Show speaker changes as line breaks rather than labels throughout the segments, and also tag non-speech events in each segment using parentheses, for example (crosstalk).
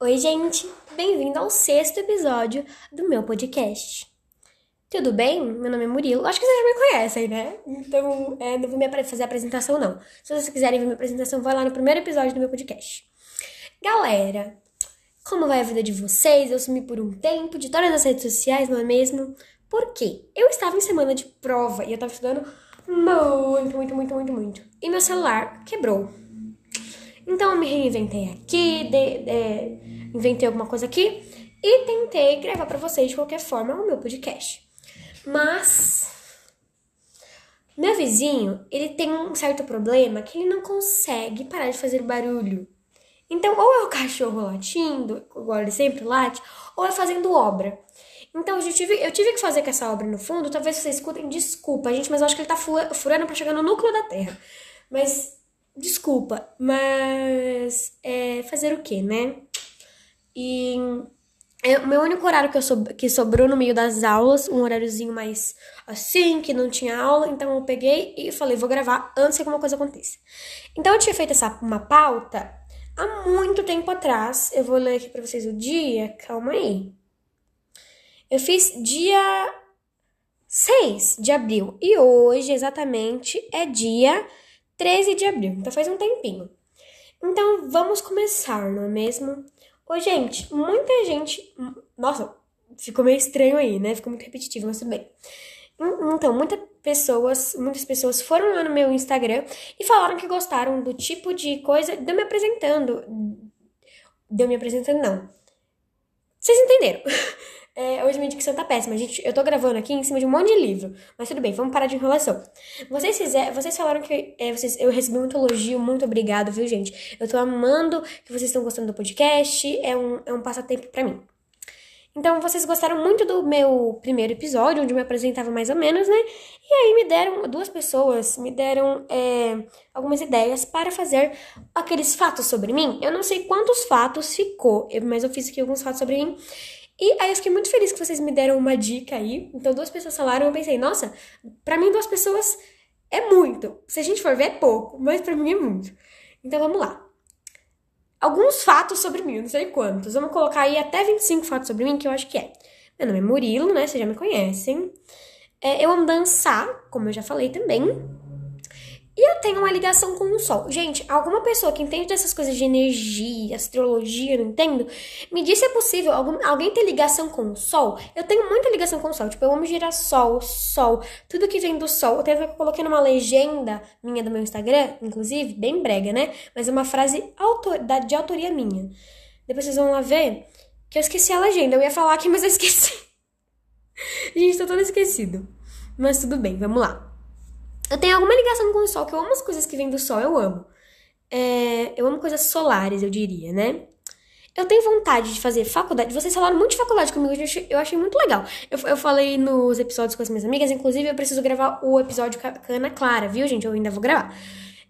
Oi, gente! Bem-vindo ao sexto episódio do meu podcast. Tudo bem? Meu nome é Murilo. Acho que vocês já me conhecem, né? Então, é, não vou me fazer a apresentação, não. Se vocês quiserem ver minha apresentação, vai lá no primeiro episódio do meu podcast. Galera, como vai a vida de vocês? Eu sumi por um tempo de todas as redes sociais, não é mesmo? Por quê? Eu estava em semana de prova e eu estava estudando muito, muito, muito, muito, muito. E meu celular quebrou. Então eu me reinventei aqui, de, de, inventei alguma coisa aqui e tentei gravar para vocês de qualquer forma o meu podcast. Mas meu vizinho, ele tem um certo problema que ele não consegue parar de fazer barulho. Então, ou é o cachorro latindo, igual ele sempre late, ou é fazendo obra. Então, eu tive, eu tive que fazer com essa obra no fundo. Talvez vocês escutem, desculpa, gente, mas eu acho que ele tá furando pra chegar no núcleo da Terra. Mas Desculpa, mas é fazer o quê, né? E é, o meu único horário que, que sobrou no meio das aulas, um horáriozinho mais assim, que não tinha aula, então eu peguei e falei, vou gravar antes que alguma coisa aconteça. Então eu tinha feito essa uma pauta há muito tempo atrás. Eu vou ler aqui pra vocês o dia, calma aí. Eu fiz dia 6 de abril e hoje exatamente é dia 13 de abril, então faz um tempinho. Então vamos começar, não é mesmo? Ô, gente, muita gente. Nossa, ficou meio estranho aí, né? Ficou muito repetitivo, mas tudo bem. Então, muitas pessoas, muitas pessoas foram lá no meu Instagram e falaram que gostaram do tipo de coisa de eu me apresentando. De eu me apresentando, não. Vocês entenderam? (laughs) É, hoje minha dicção tá péssima. Gente, eu tô gravando aqui em cima de um monte de livro. Mas tudo bem, vamos parar de enrolação. Vocês fizeram, vocês falaram que é, vocês, eu recebi muito elogio, muito obrigado, viu, gente? Eu tô amando que vocês estão gostando do podcast. É um, é um passatempo para mim. Então, vocês gostaram muito do meu primeiro episódio, onde eu me apresentava mais ou menos, né? E aí me deram, duas pessoas me deram é, algumas ideias para fazer aqueles fatos sobre mim. Eu não sei quantos fatos ficou, mas eu fiz aqui alguns fatos sobre mim. E aí eu fiquei muito feliz que vocês me deram uma dica aí. Então duas pessoas falaram, eu pensei, nossa, para mim duas pessoas é muito. Se a gente for ver é pouco, mas para mim é muito. Então vamos lá. Alguns fatos sobre mim, não sei quantos. Vamos colocar aí até 25 fatos sobre mim, que eu acho que é. Meu nome é Murilo, né? Vocês já me conhecem. É, eu amo dançar, como eu já falei também. E eu tenho uma ligação com o Sol. Gente, alguma pessoa que entende dessas coisas de energia, astrologia, não entendo, me diz se é possível algum, alguém ter ligação com o Sol. Eu tenho muita ligação com o Sol. Tipo, eu amo girassol, Sol, tudo que vem do Sol. Eu eu coloquei numa legenda minha do meu Instagram, inclusive, bem brega, né? Mas é uma frase autor, de autoria minha. Depois vocês vão lá ver que eu esqueci a legenda. Eu ia falar aqui, mas eu esqueci. (laughs) Gente, tô todo esquecido. Mas tudo bem, vamos lá. Eu tenho alguma ligação com o sol, que eu amo as coisas que vêm do sol, eu amo. É, eu amo coisas solares, eu diria, né? Eu tenho vontade de fazer faculdade. Vocês falaram muito de faculdade comigo, eu achei, eu achei muito legal. Eu, eu falei nos episódios com as minhas amigas, inclusive eu preciso gravar o episódio com a Ana Clara, viu, gente? Eu ainda vou gravar.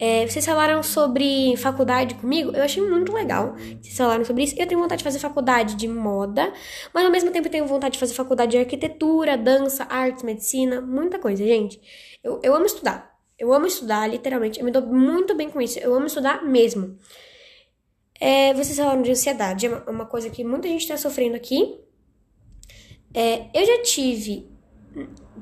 É, vocês falaram sobre faculdade comigo, eu achei muito legal. Vocês falaram sobre isso. Eu tenho vontade de fazer faculdade de moda, mas ao mesmo tempo tenho vontade de fazer faculdade de arquitetura, dança, artes, medicina, muita coisa, gente. Eu, eu amo estudar. Eu amo estudar, literalmente. Eu me dou muito bem com isso. Eu amo estudar mesmo. É, vocês falaram de ansiedade, é uma, uma coisa que muita gente está sofrendo aqui. É, eu já tive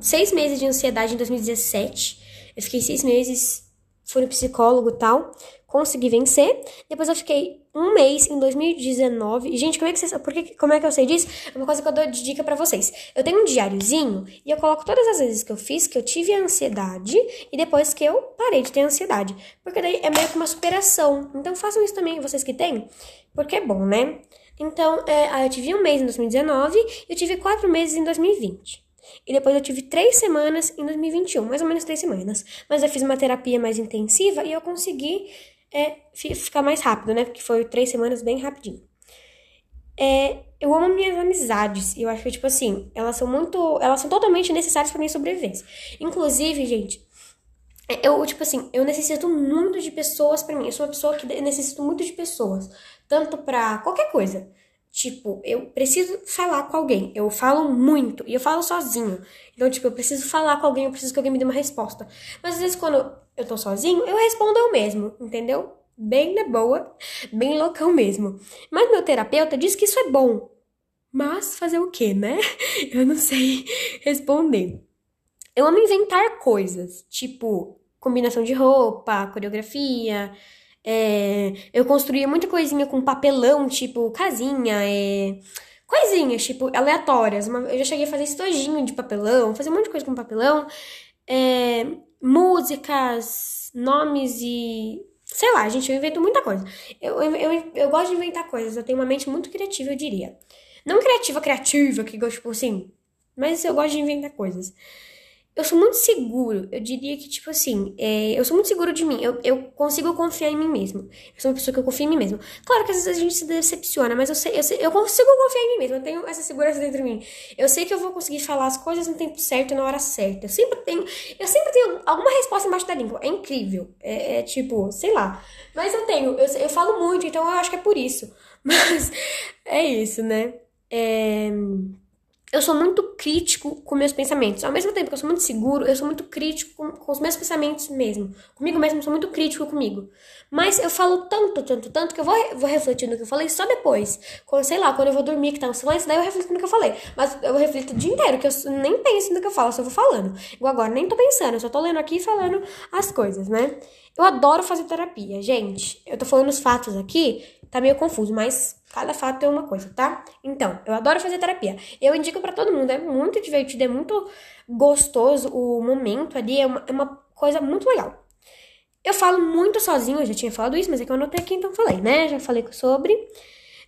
seis meses de ansiedade em 2017. Eu fiquei seis meses fui no psicólogo e tal, consegui vencer. Depois eu fiquei um mês em 2019. Gente, como é que vocês, por que, como é que eu sei disso? É uma coisa que eu dou de dica para vocês. Eu tenho um diáriozinho e eu coloco todas as vezes que eu fiz que eu tive ansiedade e depois que eu parei de ter ansiedade, porque daí é meio que uma superação. Então façam isso também, vocês que têm, porque é bom, né? Então, é, eu tive um mês em 2019 e eu tive quatro meses em 2020. E depois eu tive três semanas em 2021, mais ou menos três semanas. Mas eu fiz uma terapia mais intensiva e eu consegui é, ficar mais rápido, né? Porque foi três semanas bem rapidinho. É, eu amo minhas amizades. E eu acho que, tipo assim, elas são muito. Elas são totalmente necessárias para minha sobrevivência. Inclusive, gente, eu, tipo assim, eu necessito muito de pessoas para mim. Eu sou uma pessoa que necessito muito de pessoas. Tanto pra qualquer coisa. Tipo, eu preciso falar com alguém. Eu falo muito e eu falo sozinho. Então, tipo, eu preciso falar com alguém, eu preciso que alguém me dê uma resposta. Mas às vezes, quando eu tô sozinho, eu respondo eu mesmo, entendeu? bem na boa, bem loucão mesmo. Mas meu terapeuta diz que isso é bom. Mas fazer o quê, né? (laughs) Eu não sei responder. Eu amo inventar coisas, tipo combinação de roupa, coreografia. É... eu construía muita coisinha com papelão, tipo casinha, é... coisinhas, tipo, aleatórias. Eu já cheguei a fazer estojinho de papelão, fazer um monte de coisa com papelão. É... músicas, nomes e Sei lá, gente, eu invento muita coisa. Eu, eu, eu, eu, gosto de inventar coisas, eu tenho uma mente muito criativa, eu diria. Não criativa, criativa, que gosto, tipo assim. Mas eu gosto de inventar coisas. Eu sou muito seguro, eu diria que, tipo assim, é, eu sou muito seguro de mim, eu, eu consigo confiar em mim mesmo. Eu sou uma pessoa que eu confio em mim mesmo. Claro que às vezes a gente se decepciona, mas eu sei, eu, sei, eu consigo confiar em mim mesmo, eu tenho essa segurança dentro de mim. Eu sei que eu vou conseguir falar as coisas no tempo certo e na hora certa. Eu sempre tenho, eu sempre tenho alguma resposta embaixo da língua. É incrível. É, é tipo, sei lá. Mas eu tenho, eu, eu falo muito, então eu acho que é por isso. (laughs) Mas é isso, né? É eu sou muito crítico com meus pensamentos. Ao mesmo tempo que eu sou muito seguro, eu sou muito crítico com, com, os meus pensamentos mesmo. Comigo mesmo, sou muito crítico comigo. Mas eu falo tanto, tanto, tanto que eu vou, vou refletir no que eu falei só depois. Quando, sei lá, quando eu vou dormir, que tá no silêncio, daí eu reflito no que eu falei. Mas eu reflito o dia inteiro, que eu nem penso no que eu falo, só vou falando. Igual agora, nem tô pensando, eu só tô lendo aqui e falando as coisas, né? Eu adoro fazer terapia. Gente, eu tô falando os fatos aqui, tá meio confuso, mas cada fato é uma coisa, tá? Então, eu adoro fazer terapia. Eu indico para todo mundo, é muito divertido, é muito gostoso o momento ali, é uma, é uma coisa muito legal. Eu falo muito sozinho, eu já tinha falado isso, mas é que eu anotei aqui, então falei, né? Já falei sobre.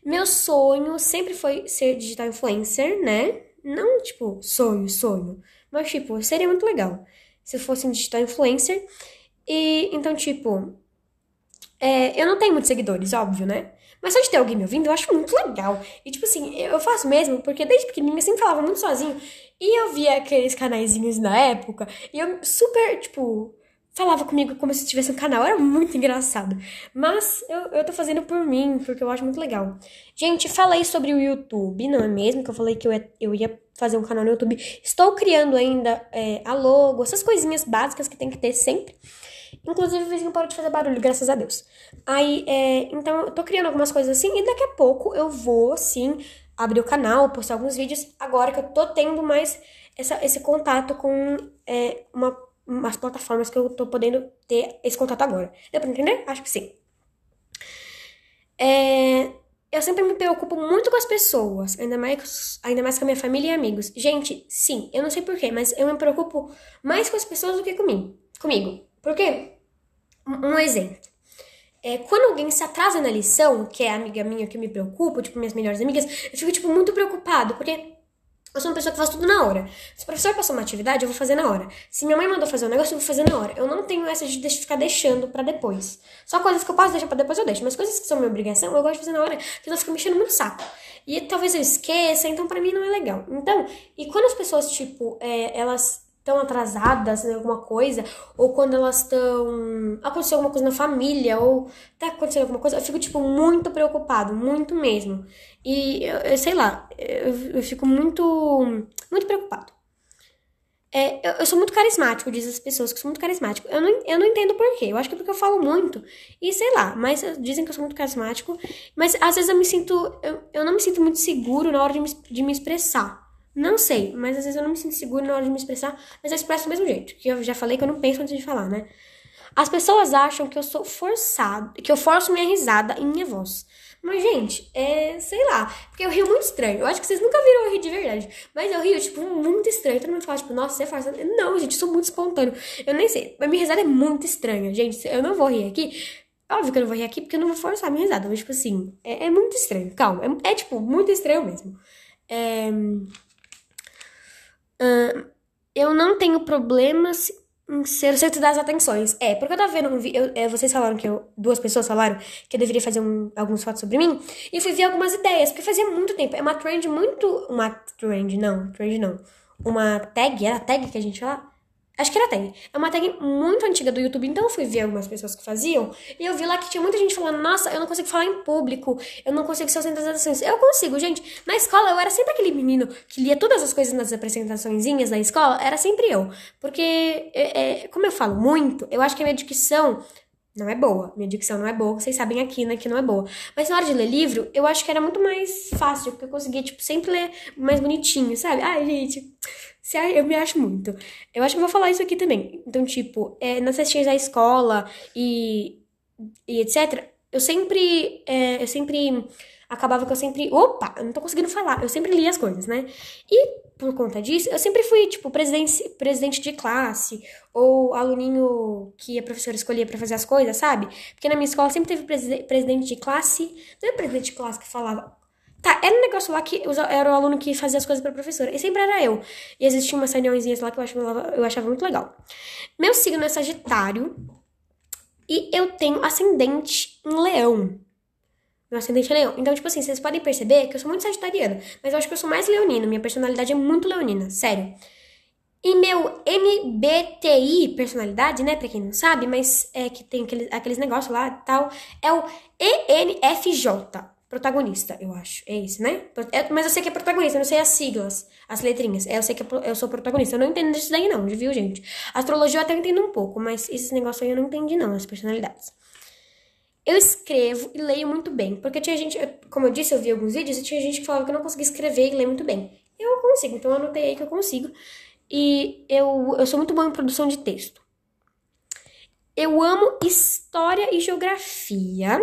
Meu sonho sempre foi ser digital influencer, né? Não, tipo, sonho, sonho. Mas, tipo, seria muito legal se eu fosse um digital influencer. E, então, tipo, é, eu não tenho muitos seguidores, óbvio, né? Mas só de ter alguém me ouvindo, eu acho muito legal. E, tipo assim, eu faço mesmo, porque desde pequenininha eu sempre falava muito sozinho. E eu via aqueles canaizinhos na época, e eu super, tipo, falava comigo como se tivesse um canal. Era muito engraçado. Mas eu, eu tô fazendo por mim, porque eu acho muito legal. Gente, falei sobre o YouTube, não é mesmo? Que eu falei que eu ia, eu ia fazer um canal no YouTube. Estou criando ainda é, a logo, essas coisinhas básicas que tem que ter sempre. Inclusive, o vizinho parou de fazer barulho, graças a Deus. Aí, é, então, eu tô criando algumas coisas assim, e daqui a pouco eu vou, sim, abrir o canal, postar alguns vídeos, agora que eu tô tendo mais essa, esse contato com é, uma, umas plataformas que eu tô podendo ter esse contato agora. Deu pra entender? Acho que sim. É, eu sempre me preocupo muito com as pessoas, ainda mais, ainda mais com a minha família e amigos. Gente, sim, eu não sei porquê, mas eu me preocupo mais com as pessoas do que comigo. comigo. Por quê? Um exemplo. É, quando alguém se atrasa na lição, que é a amiga minha que me preocupa, tipo, minhas melhores amigas, eu fico, tipo, muito preocupado, porque eu sou uma pessoa que faz tudo na hora. Se o professor passou uma atividade, eu vou fazer na hora. Se minha mãe mandou fazer um negócio, eu vou fazer na hora. Eu não tenho essa de ficar deixando para depois. Só coisas que eu posso deixar pra depois, eu deixo. Mas coisas que são minha obrigação, eu gosto de fazer na hora, porque elas ficam mexendo muito saco. E talvez eu esqueça, então para mim não é legal. Então, e quando as pessoas, tipo, é, elas estão atrasadas em alguma coisa, ou quando elas estão. aconteceu alguma coisa na família, ou tá acontecendo alguma coisa, eu fico, tipo, muito preocupado, muito mesmo. E eu, eu sei lá, eu, eu, fico muito. muito preocupado. É, eu, eu, sou muito carismático, diz as pessoas que sou muito carismático. Eu não, eu não entendo porquê. Eu acho que é porque eu falo muito. E sei lá, mas dizem que eu sou muito carismático. Mas às vezes eu me sinto. Eu, eu não me sinto muito seguro na hora de me, de me expressar. Não sei, mas às vezes eu não me sinto seguro na hora de me expressar, mas eu expresso do mesmo jeito. Que eu já falei que eu não penso antes de falar, né? As pessoas acham que eu sou forçado, que eu forço minha risada em minha voz. Mas, gente, é, sei lá, porque eu rio muito estranho. Eu acho que vocês nunca viram eu rir de verdade. Mas eu rio, tipo, muito estranho. Todo mundo fala, tipo, nossa, você é forçado. Não, gente, eu sou muito espontâneo. Eu nem sei. Mas minha risada é muito estranha, gente. Eu não vou rir aqui. Óbvio que eu não vou rir aqui porque eu não vou forçar minha risada. Mas, tipo assim, é, é muito estranho. Calma. É, é, tipo, muito estranho mesmo. É Eu não tenho problemas em ser o centro das atenções. É, porque eu tava vendo um vídeo. É, vocês falaram que eu. Duas pessoas falaram que eu deveria fazer um, alguns fotos sobre mim. E fui ver algumas ideias, porque fazia muito tempo. É uma trend muito. Uma trend, não, trend não. Uma tag, era a tag que a gente fala? Acho que era tag. É uma tag muito antiga do YouTube, então eu fui ver algumas pessoas que faziam. E eu vi lá que tinha muita gente falando: Nossa, eu não consigo falar em público, eu não consigo ser das atenções. Eu consigo, gente. Na escola eu era sempre aquele menino que lia todas as coisas nas apresentaçõezinhas da escola, era sempre eu. Porque, é, é, como eu falo muito, eu acho que a minha dicção não é boa. Minha dicção não é boa, vocês sabem aqui, né, que não é boa. Mas na hora de ler livro, eu acho que era muito mais fácil, porque eu conseguia, tipo, sempre ler mais bonitinho, sabe? Ai, gente, eu me acho muito. Eu acho que vou falar isso aqui também. Então, tipo, é, nas festinhas da escola e, e etc., eu sempre, é, eu sempre acabava que eu sempre. Opa, eu não tô conseguindo falar. Eu sempre li as coisas, né? E por conta disso, eu sempre fui, tipo, presidente, presidente de classe, ou aluninho que a professora escolhia para fazer as coisas, sabe? Porque na minha escola sempre teve presidente de classe. Não é presidente de classe que falava. Tá, era um negócio lá que era o aluno que fazia as coisas pra professora. E sempre era eu. E existiam umas reuniõezinhas lá que eu achava, eu achava muito legal. Meu signo é Sagitário. E eu tenho ascendente em Leão. Meu ascendente é leão. Então, tipo assim, vocês podem perceber que eu sou muito sagitariana. Mas eu acho que eu sou mais leonina. Minha personalidade é muito leonina. Sério. E meu MBTI personalidade, né? Pra quem não sabe, mas é que tem aqueles, aqueles negócios lá e tal. É o ENFJ. Protagonista, eu acho. É isso, né? É, mas eu sei que é protagonista, eu não sei as siglas, as letrinhas. É, eu sei que é, eu sou protagonista. Eu não entendo disso daí, não, viu, gente? Astrologia eu até entendo um pouco, mas esses negócios aí eu não entendi, não, as personalidades. Eu escrevo e leio muito bem, porque tinha gente, como eu disse, eu vi alguns vídeos e tinha gente que falava que eu não conseguia escrever e ler muito bem. Eu consigo, então eu anotei aí que eu consigo. E eu, eu sou muito boa em produção de texto. Eu amo história e geografia.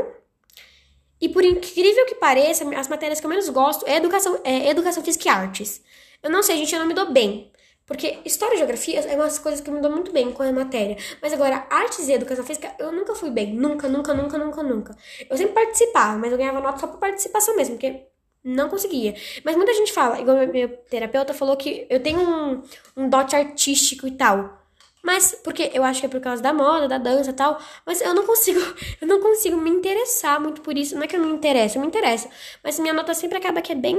E por incrível que pareça, as matérias que eu menos gosto é educação, é educação física e artes. Eu não sei, gente, eu não me dou bem. Porque história e geografia é umas coisas que me dou muito bem com a matéria. Mas agora, artes e educação física, eu nunca fui bem. Nunca, nunca, nunca, nunca, nunca. Eu sempre participava, mas eu ganhava nota só por participação mesmo, porque não conseguia. Mas muita gente fala, igual meu terapeuta falou que eu tenho um, um dote artístico e tal. Mas, porque eu acho que é por causa da moda, da dança e tal. Mas eu não consigo, (laughs) eu não consigo me interessar muito por isso. Não é que eu não me interesso, eu me interesso. Mas minha nota sempre acaba que é bem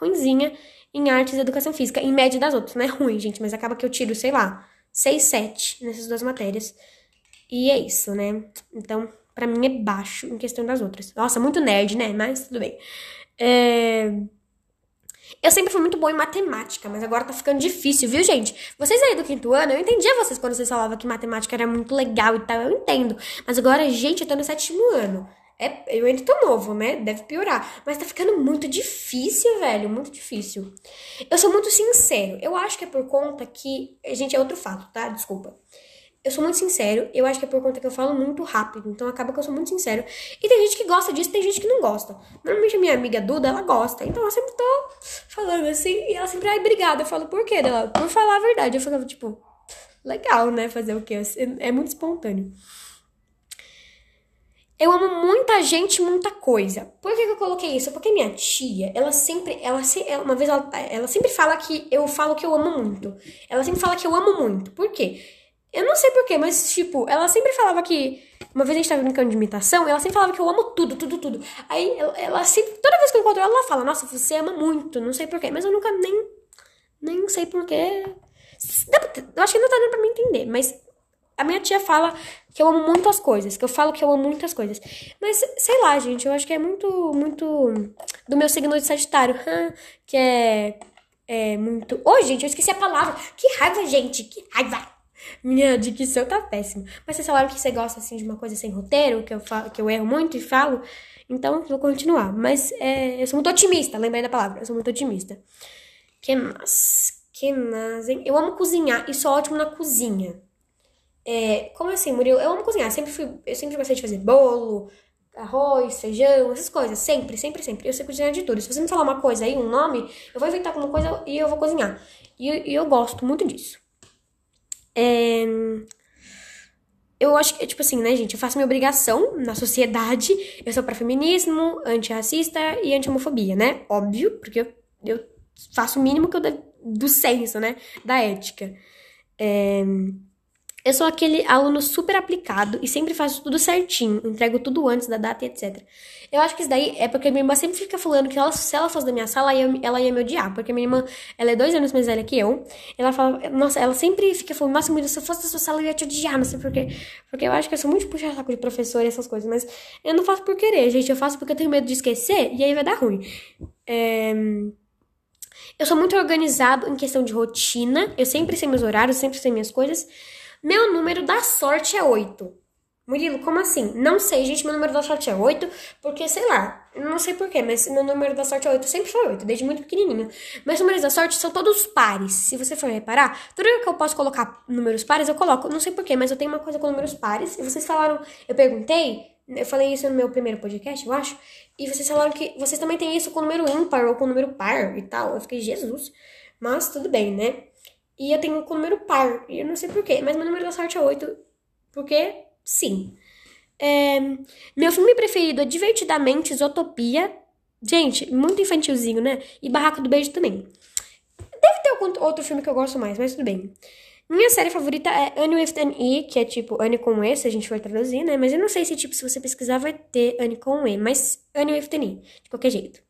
ruinzinha em artes e educação física, em média das outras. Não é ruim, gente, mas acaba que eu tiro, sei lá, 6, 7 nessas duas matérias. E é isso, né? Então, para mim é baixo em questão das outras. Nossa, muito nerd, né? Mas tudo bem. É... Eu sempre fui muito boa em matemática, mas agora tá ficando difícil, viu, gente? Vocês aí do quinto ano, eu entendia vocês quando vocês falavam que matemática era muito legal e tal, eu entendo. Mas agora, gente, eu tô no sétimo ano. É, eu ainda tô novo, né? Deve piorar. Mas tá ficando muito difícil, velho. Muito difícil. Eu sou muito sincero. Eu acho que é por conta que. Gente, é outro fato, tá? Desculpa. Eu sou muito sincero. Eu acho que é por conta que eu falo muito rápido. Então acaba que eu sou muito sincero. E tem gente que gosta disso, tem gente que não gosta. Normalmente a minha amiga Duda, ela gosta. Então eu sempre tô falando assim. E ela sempre, ai, obrigada. Eu falo, por quê? Ela, por falar a verdade. Eu ficava, tipo, legal, né? Fazer o quê? É muito espontâneo. Eu amo muita gente, muita coisa. Por que, que eu coloquei isso? Porque minha tia, ela sempre, ela, uma vez ela, ela sempre fala que eu falo que eu amo muito. Ela sempre fala que eu amo muito. Por quê? Eu não sei porquê, mas tipo, ela sempre falava que. Uma vez a gente tava brincando de imitação, ela sempre falava que eu amo tudo, tudo, tudo. Aí ela, ela sempre, toda vez que eu encontro ela, ela fala, nossa, você ama muito, não sei porquê. Mas eu nunca nem. Nem sei porquê. Eu acho que não tá dando pra me entender, mas a minha tia fala que eu amo muitas coisas, que eu falo que eu amo muitas coisas. Mas, sei lá, gente, eu acho que é muito, muito do meu signo de Sagitário, que é, é muito... Ô, oh, gente, eu esqueci a palavra. Que raiva, gente, que raiva. Minha dicção tá péssima. Mas vocês falaram que você gosta, assim, de uma coisa sem roteiro, que eu, falo, que eu erro muito e falo. Então, vou continuar. Mas é, eu sou muito otimista, lembrei da palavra. Eu sou muito otimista. Que mais? Que mais, hein? Eu amo cozinhar e sou ótimo na cozinha. É, como assim, Murilo? Eu amo cozinhar. Sempre fui, eu sempre gostei de fazer bolo, arroz, feijão, essas coisas. Sempre, sempre, sempre. Eu sei cozinhar de tudo. Se você me falar uma coisa aí, um nome, eu vou inventar alguma coisa e eu vou cozinhar. E, e eu gosto muito disso. É, eu acho que, tipo assim, né, gente? Eu faço minha obrigação na sociedade. Eu sou pró-feminismo, antirracista e anti-homofobia, né? Óbvio, porque eu, eu faço o mínimo que eu do senso, né? Da ética. É, eu sou aquele aluno super aplicado e sempre faço tudo certinho, entrego tudo antes da data e etc. Eu acho que isso daí é porque minha irmã sempre fica falando que ela, se ela fosse da minha sala, ela ia, ela ia me odiar. Porque minha irmã, ela é dois anos mais velha que eu. Ela fala, nossa, ela sempre fica falando, nossa, Murilo, se eu fosse da sua sala, eu ia te odiar, não sei porquê. Porque eu acho que eu sou muito puxar saco de professor e essas coisas. Mas eu não faço por querer, gente. Eu faço porque eu tenho medo de esquecer e aí vai dar ruim. É... Eu sou muito organizado em questão de rotina. Eu sempre sei meus horários, sempre sei minhas coisas. Meu número da sorte é 8. Murilo, como assim? Não sei, gente, meu número da sorte é 8, porque sei lá, não sei porquê, mas meu número da sorte é 8, sempre foi 8, desde muito pequenininho. Meus números da sorte são todos pares. Se você for reparar, tudo que eu posso colocar números pares, eu coloco. Não sei porquê, mas eu tenho uma coisa com números pares. E vocês falaram, eu perguntei, eu falei isso no meu primeiro podcast, eu acho, e vocês falaram que vocês também têm isso com número ímpar ou com número par e tal. Eu fiquei, Jesus, mas tudo bem, né? E eu tenho com número par, e eu não sei porquê, mas meu número da sorte é 8, porque Sim. É, meu filme preferido é Divertidamente Isotopia. Gente, muito infantilzinho, né? E Barraco do Beijo também. Deve ter algum outro filme que eu gosto mais, mas tudo bem. Minha série favorita é Annie with an E, que é tipo Annie com E, se a gente for traduzir, né? Mas eu não sei se, tipo, se você pesquisar vai ter Annie com E, mas Annie with an E, de qualquer jeito.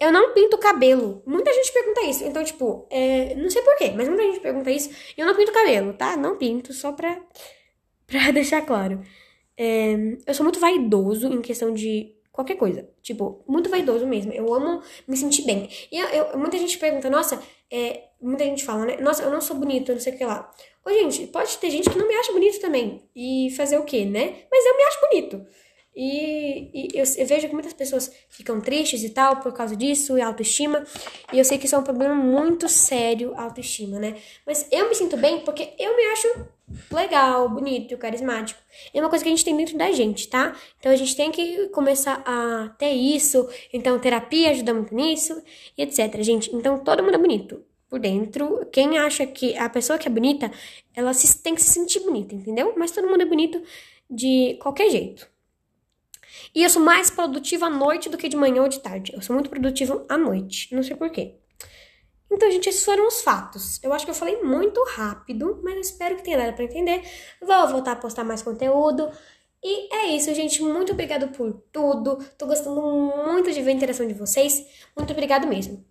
Eu não pinto cabelo. Muita gente pergunta isso. Então, tipo, é, não sei porquê, mas muita gente pergunta isso. Eu não pinto cabelo, tá? Não pinto, só pra (laughs) pra deixar claro. É, eu sou muito vaidoso em questão de qualquer coisa. Tipo, muito vaidoso mesmo. Eu amo me sentir bem. E eu, eu, muita gente pergunta, nossa, é, muita gente fala, né? Nossa, eu não sou bonito, não sei o que lá. Ô, gente, pode ter gente que não me acha bonito também. E fazer o quê, né? Mas eu me acho bonito. E, e eu, eu, vejo que muitas pessoas ficam tristes e tal por causa disso, e autoestima. E eu sei que isso é um problema muito sério, autoestima, né? Mas eu me sinto bem porque eu me acho legal, bonito, carismático. É uma coisa que a gente tem dentro da gente, tá? Então a gente tem que começar a ter isso. Então terapia ajuda muito nisso, e etc, gente. Então todo mundo é bonito por dentro. Quem acha que a pessoa que é bonita, ela se, tem que se sentir bonita, entendeu? Mas todo mundo é bonito de qualquer jeito. E eu sou mais produtiva à noite do que de manhã ou de tarde. Eu sou muito produtiva à noite. Não sei porquê. Então, gente, esses foram os fatos. Eu acho que eu falei muito rápido, mas eu espero que tenha dado para entender. Vou voltar a postar mais conteúdo. E é isso, gente. Muito obrigado por tudo. Tô gostando muito de ver a interação de vocês. Muito obrigado mesmo.